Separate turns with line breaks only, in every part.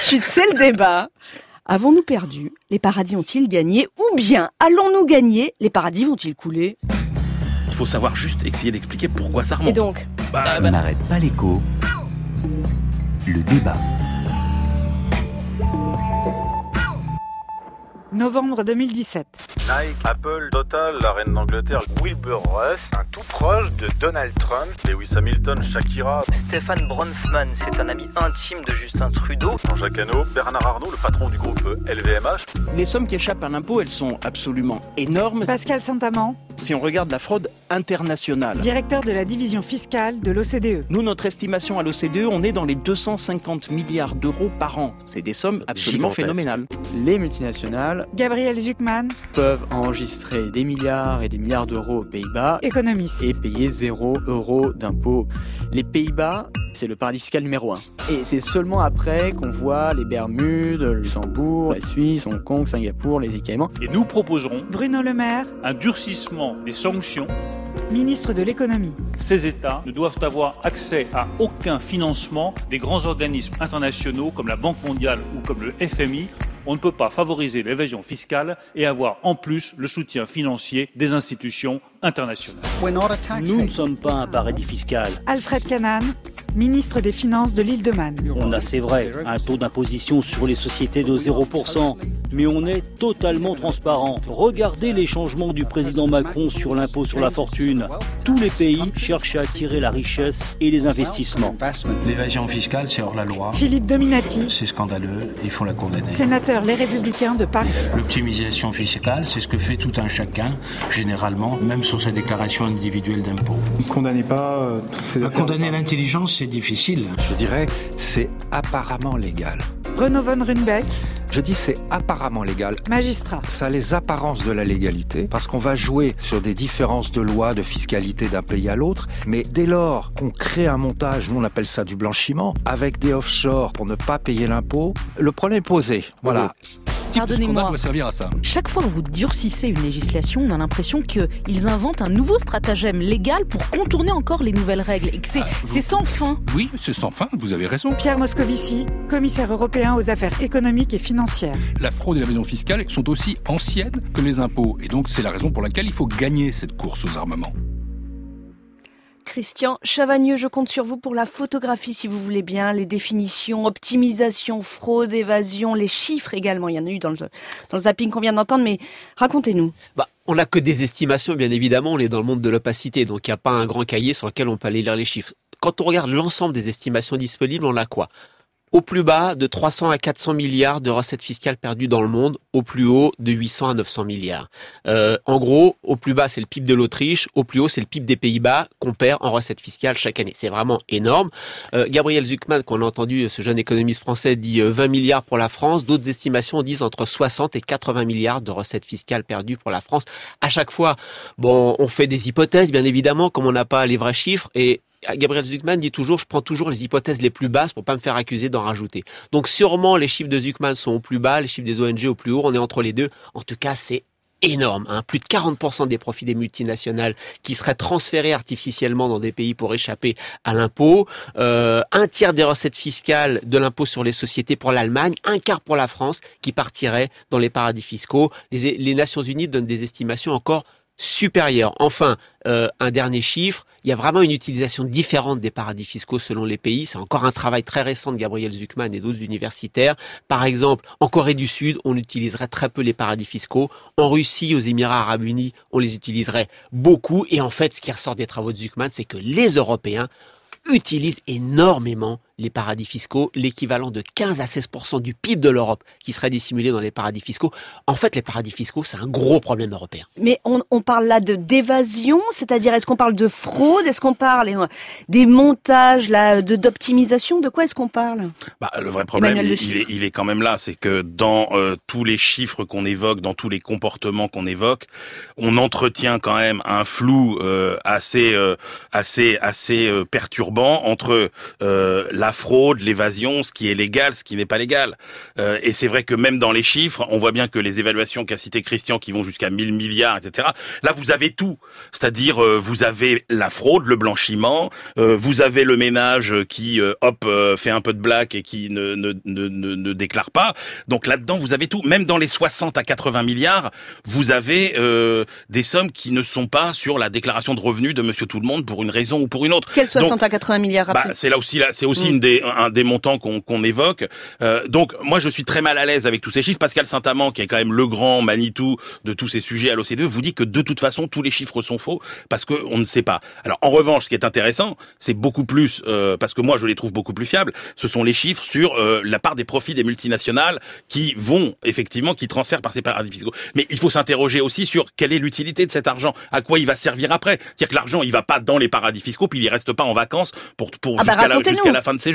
de suite, c'est le débat. Avons-nous perdu? Les paradis ont-ils gagné? Ou bien allons-nous gagner? Les paradis vont-ils couler?
Il faut savoir juste essayer d'expliquer pourquoi ça remonte.
Et donc
Bah,
On n'arrête pas l'écho. Le débat.
Novembre 2017.
Nike, Apple, Total, la reine d'Angleterre, Wilbur Russ, un tout proche de Donald Trump, Lewis Hamilton, Shakira,
Stéphane Bronfman, c'est un ami intime de Justin Trudeau.
Jean-Jacques Hano, Bernard Arnault, le patron du groupe LVMH.
Les sommes qui échappent à l'impôt, elles sont absolument énormes.
Pascal Saint-Amand,
Si on regarde la fraude internationale.
directeur de la division fiscale de l'OCDE.
Nous, notre estimation à l'OCDE, on est dans les 250 milliards d'euros par an. C'est des sommes absolument phénoménales.
Les multinationales
Gabriel Zuckman,
peuvent enregistrer des milliards et des milliards d'euros aux Pays-Bas
économiste.
et payer 0 euros d'impôts. Les Pays-Bas, c'est le paradis fiscal numéro 1. Et c'est seulement après qu'on voit les Bermudes, le Luxembourg, la Suisse, Hong Kong, Singapour, les îles Caïmans.
Et nous proposerons
Bruno Le Maire,
un durcissement des sanctions.
ministre de l'économie.
Ces États ne doivent avoir accès à aucun financement des grands organismes internationaux comme la Banque mondiale ou comme le FMI. On ne peut pas favoriser l'évasion fiscale et avoir en plus le soutien financier des institutions internationales.
Nous ne sommes pas un paradis fiscal.
Alfred Canan, ministre des Finances de l'île de Man.
On a, c'est vrai, un taux d'imposition sur les sociétés de 0%, mais on est totalement transparent. Regardez les changements du président Macron sur l'impôt sur la fortune. Tous les pays cherchent à attirer la richesse et les investissements.
L'évasion fiscale, c'est hors la loi.
Philippe Dominati,
C'est scandaleux, il faut la condamner.
sénateur Les Républicains de Paris.
L'optimisation fiscale, c'est ce que fait tout un chacun, généralement, même sur sa déclaration individuelle d'impôt.
Ne condamnez pas euh, toutes ces
condamner l'intelligence, c'est difficile.
Je dirais, c'est apparemment légal.
Renaud von Runbeck,
Je dis c'est apparemment légal.
magistrat.
Ça a les apparences de la légalité, parce qu'on va jouer sur des différences de loi, de fiscalité d'un pays à l'autre, mais dès lors qu'on crée un montage, nous on appelle ça du blanchiment, avec des offshore pour ne pas payer l'impôt, le problème est posé. Voilà.
Pardonnez-moi.
servir à ça.
Chaque fois que vous durcissez une législation, on a l'impression qu'ils inventent un nouveau stratagème légal pour contourner encore les nouvelles règles et que c'est c'est sans fin.
Oui, c'est sans fin, vous avez raison.
Pierre Moscovici, commissaire européen aux affaires économiques et financières.
La fraude et l'évasion fiscale sont aussi anciennes que les impôts, et donc c'est la raison pour laquelle il faut gagner cette course aux armements.
Christian Chavagneux, je compte sur vous pour la photographie si vous voulez bien, les définitions, optimisation, fraude, évasion, les chiffres également. Il y en a eu dans le, zapping qu'on vient d'entendre, mais racontez-nous.
Bah, on n'a que des estimations, bien évidemment. On est dans le monde de l'opacité, donc il n'y a pas un grand cahier sur lequel on peut aller lire les chiffres. Quand on regarde l'ensemble des estimations disponibles, on a quoi? Au plus bas, de 300 à 400 milliards de recettes fiscales perdues dans le monde. Au plus haut, de 800 à 900 milliards. Euh, en gros, au plus bas, c'est le PIB de l'Autriche. Au plus haut, c'est le PIB des Pays-Bas qu'on perd en recettes fiscales chaque année. C'est vraiment énorme. Euh, Gabriel Zuckman, qu'on a entendu, ce jeune économiste français, dit euh, 20 milliards pour la France. D'autres estimations disent entre 60 et 80 milliards de recettes fiscales perdues pour la France. À chaque fois, bon, on fait des hypothèses, bien évidemment, comme on n'a pas les vrais chiffres. Et Gabriel Zuckman dit toujours, je prends toujours les hypothèses les plus basses pour pas me faire accuser d'en rajouter. Donc sûrement les chiffres de Zuckman sont au plus bas, les chiffres des ONG au plus haut, on est entre les deux. En tout cas, c'est énorme. Hein. Plus de 40% des profits des multinationales qui seraient transférés artificiellement dans des pays pour échapper à l'impôt. Euh, un tiers des recettes fiscales de l'impôt sur les sociétés pour l'Allemagne, un quart pour la France qui partirait dans les paradis fiscaux. Les, les Nations Unies donnent des estimations encore supérieures. Enfin, euh, un dernier chiffre, il y a vraiment une utilisation différente des paradis fiscaux selon les pays. C'est encore un travail très récent de Gabriel Zuckman et d'autres universitaires. Par exemple, en Corée du Sud, on utiliserait très peu les paradis fiscaux. En Russie, aux Émirats arabes unis, on les utiliserait beaucoup. Et en fait, ce qui ressort des travaux de Zuckman, c'est que les Européens utilisent énormément les paradis fiscaux, l'équivalent de 15 à 16% du PIB de l'Europe qui serait dissimulé dans les paradis fiscaux. En fait, les paradis fiscaux, c'est un gros problème européen.
Mais on, on parle là de d'évasion, c'est-à-dire est-ce qu'on parle de fraude, est-ce qu'on parle euh, des montages là, de d'optimisation, de quoi est-ce qu'on parle?
Bah, le vrai problème, il, est, il est quand même là, c'est que dans euh, tous les chiffres qu'on évoque, dans tous les comportements qu'on évoque, on entretient quand même un flou euh, assez, euh, assez, assez euh, perturbant entre euh, la la fraude, l'évasion, ce qui est légal, ce qui n'est pas légal. Euh, et c'est vrai que même dans les chiffres, on voit bien que les évaluations qu'a cité Christian, qui vont jusqu'à 1000 milliards, etc. Là, vous avez tout. C'est-à-dire, euh, vous avez la fraude, le blanchiment, euh, vous avez le ménage qui, euh, hop, euh, fait un peu de blague et qui ne, ne, ne, ne, ne déclare pas. Donc là-dedans, vous avez tout. Même dans les 60 à 80 milliards, vous avez euh, des sommes qui ne sont pas sur la déclaration de revenus de Monsieur Tout le Monde pour une raison ou pour une autre.
Quel 60
Donc,
à 80 milliards
bah, c'est là aussi là, c'est aussi
Mm.
une des, un des montants qu'on qu'on évoque. Euh, donc moi je suis très mal à l'aise avec tous ces chiffres. Pascal Saint-Amand, qui est quand même le grand Manitou de tous ces sujets à l'OCDE, vous dit que de toute façon tous les chiffres sont faux parce que on ne sait pas. Alors en revanche, ce qui est intéressant, c'est beaucoup plus euh, parce que moi je les trouve beaucoup plus fiables. Ce sont les chiffres sur euh, la part des profits des multinationales qui vont effectivement qui transfèrent par ces paradis fiscaux. Mais il faut s'interroger aussi sur quelle est l'utilité de cet argent, à quoi il va servir après. C'est-à-dire que l'argent il va pas dans les paradis fiscaux puis il reste pas en vacances pour pour
Ah bah,
jusqu'à la, la fin de ses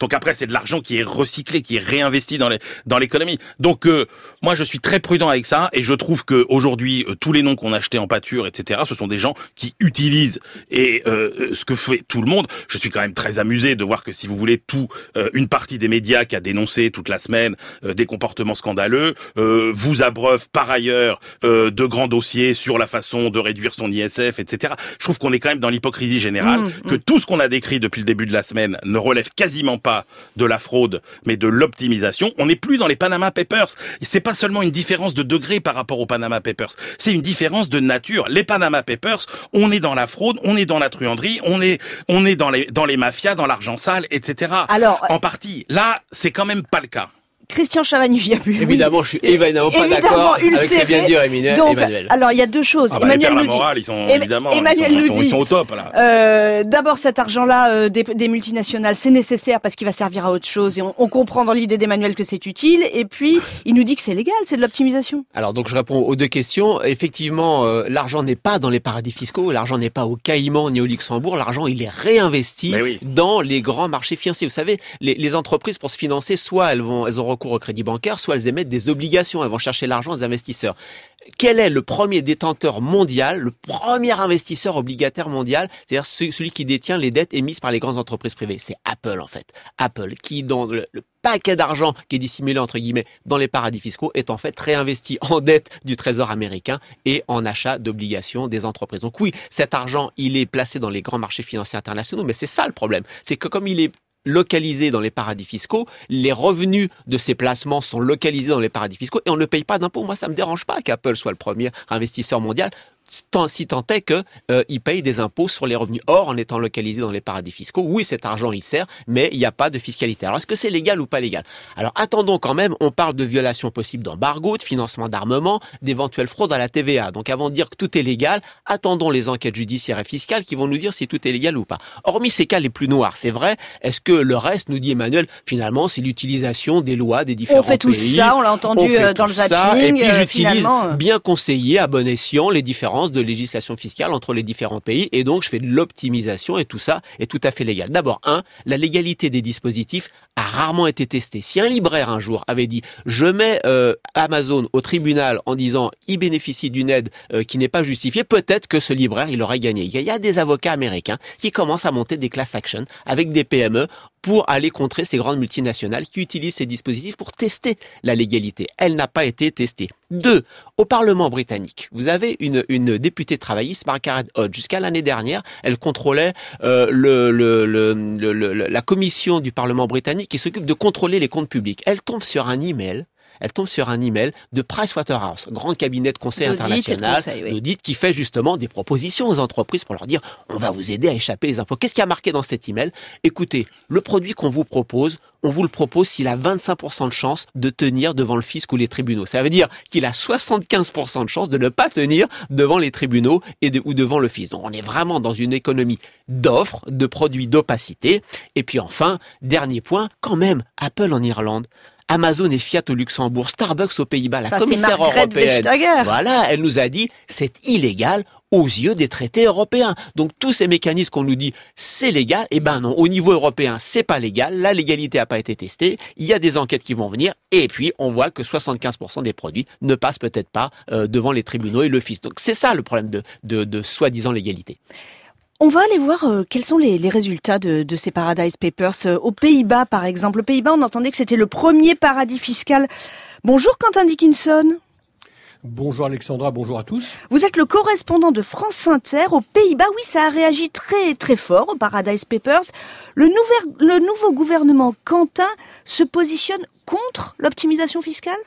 Donc après, c'est de l'argent qui est recyclé, qui est réinvesti dans les dans l'économie. Donc euh, moi, je suis très prudent avec ça et je trouve que aujourd'hui, euh, tous les noms qu'on a achetés en pâture, etc., ce sont des gens qui utilisent et euh, euh, ce que fait tout le monde. Je suis quand même très amusé de voir que si vous voulez tout, euh, une partie des médias qui a dénoncé toute la semaine euh, des comportements scandaleux euh, vous abreuve par ailleurs euh, de grands dossiers sur la façon de réduire son ISF, etc. Je trouve qu'on est quand même dans l'hypocrisie générale,
Mmh,
que
mmh.
tout ce qu'on a décrit depuis le début de la semaine ne relève quasiment pas de la fraude, mais de l'optimisation. On n'est plus dans les Panama Papers. C'est pas seulement une différence de degré par rapport aux Panama Papers, c'est une différence de nature. Les Panama Papers, on est dans la fraude, on est dans la truanderie, on est on est dans les dans les mafias, dans l'argent sale, etc.
Alors,
en partie. Là, c'est quand même pas le cas.
Christian Chavagneux-Viabu.
Évidemment, je suis évidemment pas d'accord avec ce que
ulcéré.
vient de dire Emmanuel.
Donc,
Emmanuel.
alors il y a deux choses.
Ah bah,
Emmanuel nous dit.
morale, ils sont évidemment,
Emmanuel
ils sont,
nous
ils sont-
dit.
ils sont au top là.
Euh, D'abord, cet argent-là euh, des, des multinationales, c'est nécessaire parce qu'il va servir à autre chose et on, on comprend dans l'idée d'Emmanuel que c'est utile. Et puis, il nous dit que c'est légal, c'est de l'optimisation.
Alors donc je réponds aux deux questions. Effectivement, euh, l'argent n'est pas dans les paradis fiscaux, l'argent n'est pas au Caïman ni au Luxembourg, l'argent il est réinvesti
oui.
dans les grands marchés financiers. Vous savez, les, les entreprises pour se financer, soit elles vont elles ont recours au crédit bancaire, soit elles émettent des obligations, elles vont chercher l'argent des investisseurs. Quel est le premier détenteur mondial, le premier investisseur obligataire mondial, c'est-à-dire ce- celui qui détient les dettes émises par les grandes entreprises privées? C'est Apple en fait. Apple qui dans le, le paquet d'argent qui est dissimulé entre guillemets dans les paradis fiscaux est en fait réinvesti en dette du Trésor américain et en achat d'obligations des entreprises. Donc oui, cet argent, il est placé dans les grands marchés financiers internationaux, mais c'est ça le problème. C'est que comme il est localisé dans les paradis fiscaux, les revenus de ces placements sont localisés dans les paradis fiscaux et on ne paye pas d'impôts. Moi, ça me dérange pas qu'Apple soit le premier investisseur mondial tant, si tant est que euh, il paye des impôts sur les revenus. Or, en étant localisé dans les paradis fiscaux, oui, cet argent il sert, mais il n'y a pas de fiscalité. Alors, est-ce que c'est légal ou pas légal? Alors, attendons quand même. On parle de violation possible d'embargo, de financement d'armement, d'éventuelles fraudes à la TVA. Donc, avant de dire que tout est légal, attendons les enquêtes judiciaires et fiscales qui vont nous dire si tout est légal ou pas. Hormis ces cas les plus noirs, c'est vrai. Est-ce que le reste, nous dit Emmanuel, finalement, c'est l'utilisation des lois des différents
On fait tout
pays
ça, on l'a entendu
on fait
euh, dans
tout
le
ça,
zapping.
et puis
euh,
j'utilise
euh,
bien conseiller à bon escient les de législation fiscale entre les différents pays et donc je fais de l'optimisation et tout ça est tout à fait légal. D'abord, un, la légalité des dispositifs a rarement été testée. Si un libraire un jour avait dit je mets euh, Amazon au tribunal en disant il bénéficie d'une aide euh, qui n'est pas justifiée, peut-être que ce libraire il aurait gagné. Il y a- il y a des avocats américains qui commencent à monter des class actions avec des PME pour aller contrer ces grandes multinationales qui utilisent ces dispositifs pour tester la légalité. Elle n'a pas été testée. Deux, au Parlement britannique, vous avez une, députée travailliste, Margaret Hodge. Jusqu'à l'année dernière, elle contrôlait euh, la commission du Parlement britannique qui s'occupe de contrôler les comptes publics. Elle tombe sur un email elle tombe sur un email de Pricewaterhouse, grand cabinet de conseil international,
oui.
d'audit qui fait justement des propositions aux entreprises pour leur dire on va vous aider à échapper les impôts. Qu'est-ce qui a marqué dans cet email? Écoutez, le produit qu'on vous propose, on vous le propose s'il a 25% de chance de tenir devant le fisc ou les tribunaux. Ça veut dire qu'il a 75% de chance de ne pas tenir devant les tribunaux et de- ou devant le fisc. Donc on est vraiment dans une économie d'offres, de produits d'opacité. Et puis enfin, dernier point, quand même, Apple en Irlande. Amazon et Fiat au Luxembourg, Starbucks aux Pays-Bas, la
Ça,
commissaire européenne. Voilà, elle nous a dit c'est illégal aux yeux des traités européens. Donc tous ces mécanismes qu'on nous dit c'est légal, eh ben non, au niveau européen c'est pas légal, la légalité n'a pas été testée, il y a des enquêtes qui vont venir et puis on voit que 75% des produits ne passent peut-être pas euh, devant les tribunaux et le fisc. Donc c'est ça le problème de, de, de soi-disant légalité.
On va aller voir euh, quels sont les, les résultats de, de, ces Paradise Papers. Euh, aux Pays-Bas, par exemple. Aux Pays-Bas, on entendait que c'était le premier paradis fiscal. Bonjour Quentin Dickinson.
Bonjour Alexandra, bonjour à tous.
Vous êtes le correspondant de France Inter aux Pays-Bas. Oui, ça a réagi très très fort aux Paradise Papers. Le, nouvel, le nouveau gouvernement Quentin se positionne contre l'optimisation fiscale?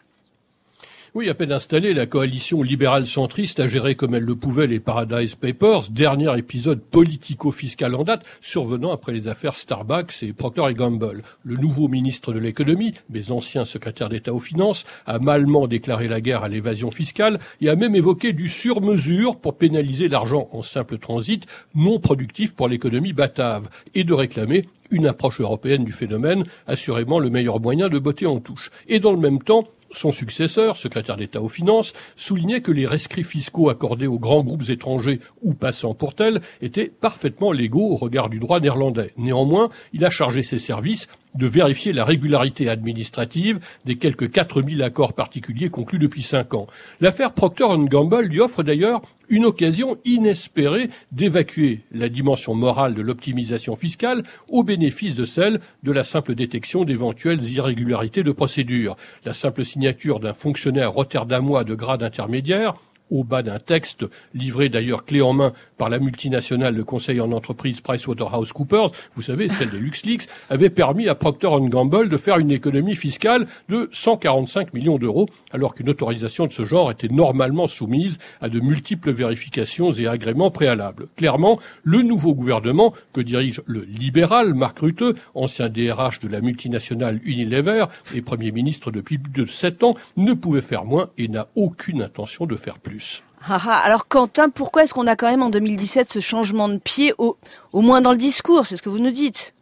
Oui, à peine installée, la coalition libérale centriste a géré comme elle le pouvait les Paradise Papers, dernier épisode politico-fiscal en date, survenant après les affaires Starbucks et Procter Gamble. Le nouveau ministre de l'économie, mais ancien secrétaire d'État aux finances, a malement déclaré la guerre à l'évasion fiscale et a même évoqué du sur-mesure pour pénaliser l'argent en simple transit non productif pour l'économie batave et de réclamer une approche européenne du phénomène, assurément le meilleur moyen de botter en touche. Et dans le même temps, son successeur, secrétaire d'État aux Finances, soulignait que les rescrits fiscaux accordés aux grands groupes étrangers ou passant pour tels étaient parfaitement légaux au regard du droit néerlandais. Néanmoins, il a chargé ses services de vérifier la régularité administrative des quelques 4000 accords particuliers conclus depuis cinq ans. L'affaire Procter Gamble lui offre d'ailleurs une occasion inespérée d'évacuer la dimension morale de l'optimisation fiscale au bénéfice de celle de la simple détection d'éventuelles irrégularités de procédure. La simple signature d'un fonctionnaire rotterdamois de grade intermédiaire au bas d'un texte livré d'ailleurs clé en main par la multinationale de conseil en entreprise PricewaterhouseCoopers, vous savez, celle des LuxLeaks, avait permis à Procter Gamble de faire une économie fiscale de 145 millions d'euros, alors qu'une autorisation de ce genre était normalement soumise à de multiples vérifications et agréments préalables. Clairement, le nouveau gouvernement que dirige le libéral Marc Rutte, ancien DRH de la multinationale Unilever et Premier ministre depuis plus de sept ans, ne pouvait faire moins et n'a aucune intention de faire plus.
Ah, ah. alors Quentin, pourquoi est-ce qu'on a quand même en 2017 ce changement de pied, au, au moins dans le discours? C'est ce que vous nous dites.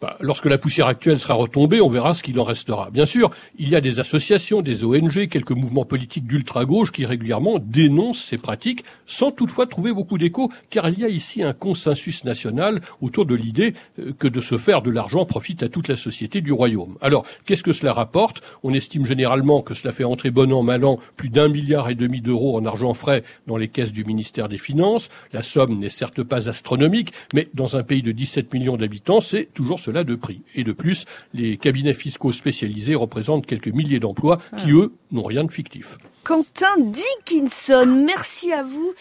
Bah, lorsque la poussière actuelle sera retombée, on verra ce qu'il en restera. Bien sûr, il y a des associations, des ONG, quelques mouvements politiques d'ultra-gauche qui régulièrement dénoncent ces pratiques, sans toutefois trouver beaucoup d'écho, car il y a ici un consensus national autour de l'idée euh, que de se faire de l'argent profite à toute la société du royaume. Alors, qu'est-ce que cela rapporte? On estime généralement que cela fait entrer bon an, mal an, plus d'un milliard et demi d'euros en argent frais dans les caisses du ministère des Finances. La somme n'est certes pas astronomique, mais dans un pays de 17 millions d'habitants, c'est toujours cela de prix. Et de plus, les cabinets fiscaux spécialisés représentent quelques milliers d'emplois qui, eux, n'ont rien de fictif.
Quentin Dickinson, merci à vous.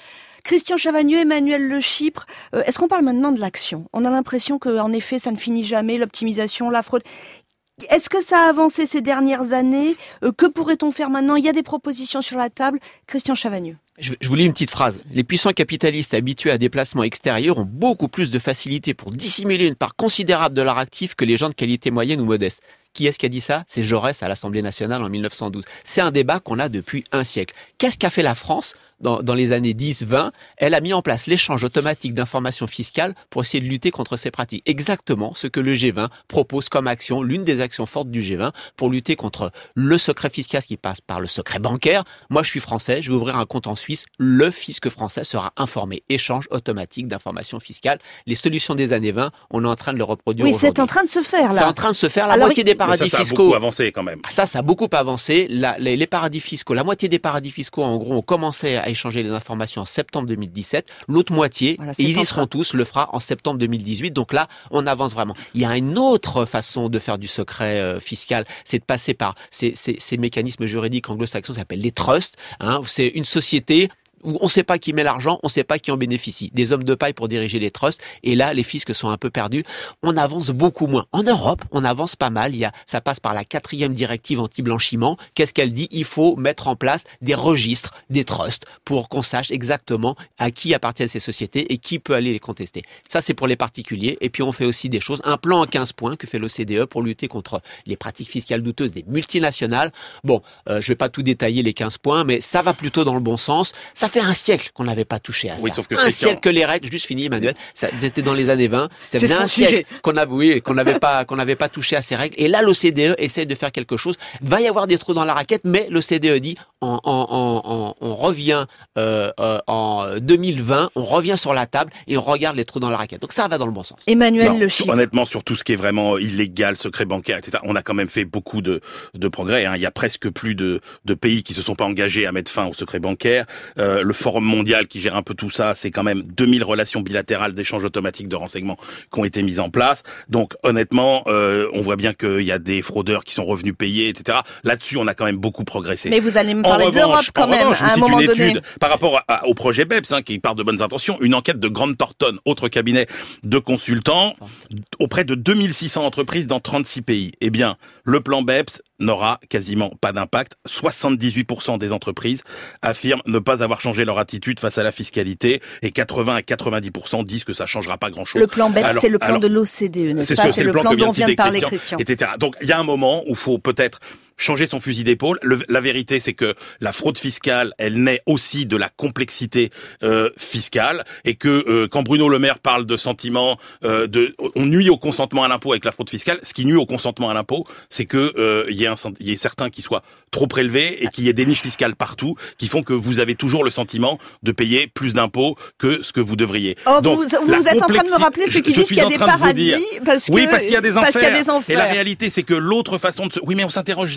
Christian Chavagneux, Emmanuel Le Chypre, euh, est-ce qu'on parle maintenant de l'action? On a l'impression qu'en effet, ça ne finit jamais, l'optimisation, la fraude. Est-ce que ça a avancé ces dernières années? Euh, Que pourrait-on faire maintenant? Il y a des propositions sur la table. Christian Chavagneux.
Je, vous lis une petite phrase. Les puissants capitalistes habitués à déplacements extérieurs ont beaucoup plus de facilité pour dissimuler une part considérable de leur actif que les gens de qualité moyenne ou modeste. Qui est-ce qui a dit ça? C'est Jaurès à l'Assemblée nationale en 1912. C'est un débat qu'on a depuis un siècle. Qu'est-ce qu'a fait la France? Dans, dans, les années 10-20, elle a mis en place l'échange automatique d'informations fiscales pour essayer de lutter contre ces pratiques. Exactement ce que le G20 propose comme action, l'une des actions fortes du G20 pour lutter contre le secret fiscal qui passe par le secret bancaire. Moi, je suis français, je vais ouvrir un compte en Suisse. Le fisc français sera informé. Échange automatique d'informations fiscales. Les solutions des années 20, on est en train de le reproduire.
Oui, c'est en train de se faire là.
C'est en train de se faire. La moitié des paradis
ça,
ça fiscaux.
a beaucoup avancé quand même.
Ça, ça a beaucoup avancé. La, les, les paradis fiscaux, la moitié des paradis fiscaux, en gros, ont commencé à échanger les informations en septembre 2017. L'autre moitié,
Voilà,
et ils y seront tous, le fera en septembre 2018. Donc là, on avance vraiment. Il y a une autre façon de faire du secret euh, fiscal, c'est de passer par ces, ces, ces mécanismes juridiques anglo-saxons, ça s'appelle les trusts. Hein, c'est une société on ne sait pas qui met l'argent, on ne sait pas qui en bénéficie. Des hommes de paille pour diriger les trusts. Et là, les fiscs sont un peu perdus. On avance beaucoup moins. En Europe, on avance pas mal. Il y a, ça passe par la quatrième directive anti-blanchiment. Qu'est-ce qu'elle dit? Il faut mettre en place des registres, des trusts, pour qu'on sache exactement à qui appartiennent ces sociétés et qui peut aller les contester. Ça, c'est pour les particuliers. Et puis, on fait aussi des choses. Un plan en 15 points que fait l'OCDE pour lutter contre les pratiques fiscales douteuses des multinationales. Bon, euh, je vais pas tout détailler les 15 points, mais ça va plutôt dans le bon sens. Ça fait un siècle qu'on n'avait pas touché à ça.
Oui, sauf que
un
Christian-
siècle que les règles, juste fini, Emmanuel, ça, c'était dans les années 20. Ça faisait un siècle
sujet.
qu'on avait, oui, qu'on n'avait pas, qu'on n'avait pas touché à ces règles. Et là, l'OCDE essaye de faire quelque chose. Va y avoir des trous dans la raquette, mais l'OCDE dit, on, on, on, on- on revient euh, euh, en 2020, on revient sur la table et on regarde les trous dans la raquette. Donc ça va dans le bon sens.
Emmanuel
Non,
Le Chypre.
honnêtement, sur tout ce qui est vraiment illégal, secret bancaire, etc., on a quand même fait beaucoup de, de progrès. hein. Il y a presque plus de, de pays qui se sont pas engagés à mettre fin au secret bancaire. Euh, le Forum mondial qui gère un peu tout ça, c'est quand même 2000 relations bilatérales d'échange automatique de renseignements qui ont été mises en place. Donc honnêtement, euh, on voit bien qu'il y a des fraudeurs qui sont revenus payer, etc. Là-dessus, on a quand même beaucoup progressé.
Mais vous allez me
En
parler de l'Europe quand
en
même,
revanche, je vous cite une
donné.
étude par rapport à- au projet BEPS, hein, qui part de bonnes intentions, une enquête de Grande Thornton, autre cabinet de consultants, auprès de 2600 entreprises dans 36 pays. Eh bien, le plan BEPS n'aura quasiment pas d'impact. 78% des entreprises affirment ne pas avoir changé leur attitude face à la fiscalité et 80 à 90% disent que ça changera pas grand-chose.
Le plan BEPS, c'est le plan
alors-
de l'OCDE, n'est-ce
c'est
pas
ce-
C'est le plan
que
dont vient de parler
Christian,
Christian.
etc. Donc il y a un moment où faut peut-être changer son fusil d'épaule. Le- La vérité, c'est que la fraude fiscale, elle naît aussi de la complexité euh, fiscale et que euh, quand Bruno Le Maire parle de sentiment, euh, de, on nuit au consentement à l'impôt avec la fraude fiscale. Ce qui nuit au consentement à l'impôt, c'est que euh, il y y ait certains qui soient trop prélevés et qu'il y ait des niches fiscales partout qui font que vous avez toujours le sentiment de payer plus d'impôts que ce que vous devriez.
Oh,
Donc,
vous, vous êtes en train de me rappeler ceux qui disent qu'il y a des
de
paradis
dire-
parce que
oui, parce qu'il y a des enfers.
qu'il y a des enfers.
Et la réalité, c'est que l'autre façon de se... Oui, mais on s'interroge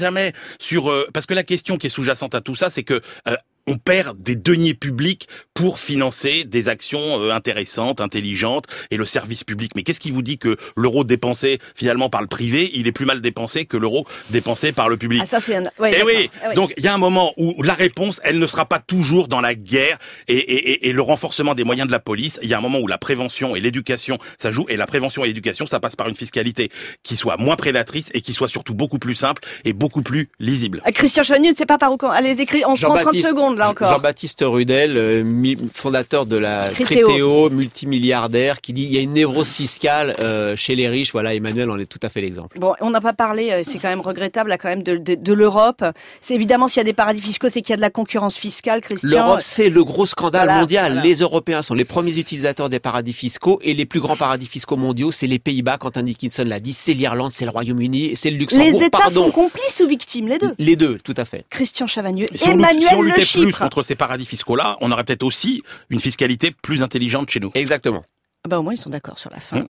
sur... euh, parce que la question qui est sous-jacente à tout ça, c'est que... euh, on perd des deniers publics pour financer des actions euh, intéressantes, intelligentes et le service public. Mais qu'est-ce qui vous dit que l'euro dépensé finalement par le privé, il est plus mal dépensé que l'euro dépensé par le public
Ah, ça, c'est un... ouais,
eh oui,
Ah oui.
donc il y a un moment où la réponse, elle ne sera pas toujours dans la guerre et, et, et- et le renforcement des moyens de la police. Il y a un moment où la prévention et l'éducation, ça joue. Et la prévention et l'éducation, ça passe par une fiscalité qui soit moins prédatrice et qui soit surtout beaucoup plus simple et beaucoup plus lisible.
Ah, Christian Chavagneux ne sait pas par où... com- Allez, écris, on se prend 30
Jean-Baptiste-
secondes là encore.
Jean-Baptiste Rudel, euh, fondateur de la
Critéo.
Critéo, multimilliardaire, qui dit il y a une névrose fiscale euh, chez les riches. Voilà, Emmanuel en est tout à fait l'exemple.
Bon, on n'a pas parlé, euh, c'est quand même regrettable, là, quand même, de, de, de l'Europe. C'est évidemment, s'il y a des paradis fiscaux, c'est qu'il y a de la concurrence fiscale, Christian.
L'Europe, c'est le gros scandale
Voilà,
mondial.
voilà.
Les Européens sont les premiers utilisateurs des paradis fiscaux et les plus grands paradis fiscaux mondiaux, c'est les Pays-Bas, Quentin Dickinson l'a dit, c'est l'Irlande, c'est le Royaume-Uni, c'est le Luxembourg.
Les États
pardon.
sont complices ou victimes, les deux?
Les deux, tout à fait.
Christian Chavagneux,
si
Emmanuel
si on
Le
plus contre ces paradis fiscaux-là, on aurait peut-être aussi une fiscalité plus intelligente chez nous.
Exactement.
Ah bah, au moins, ils sont d'accord sur la fin.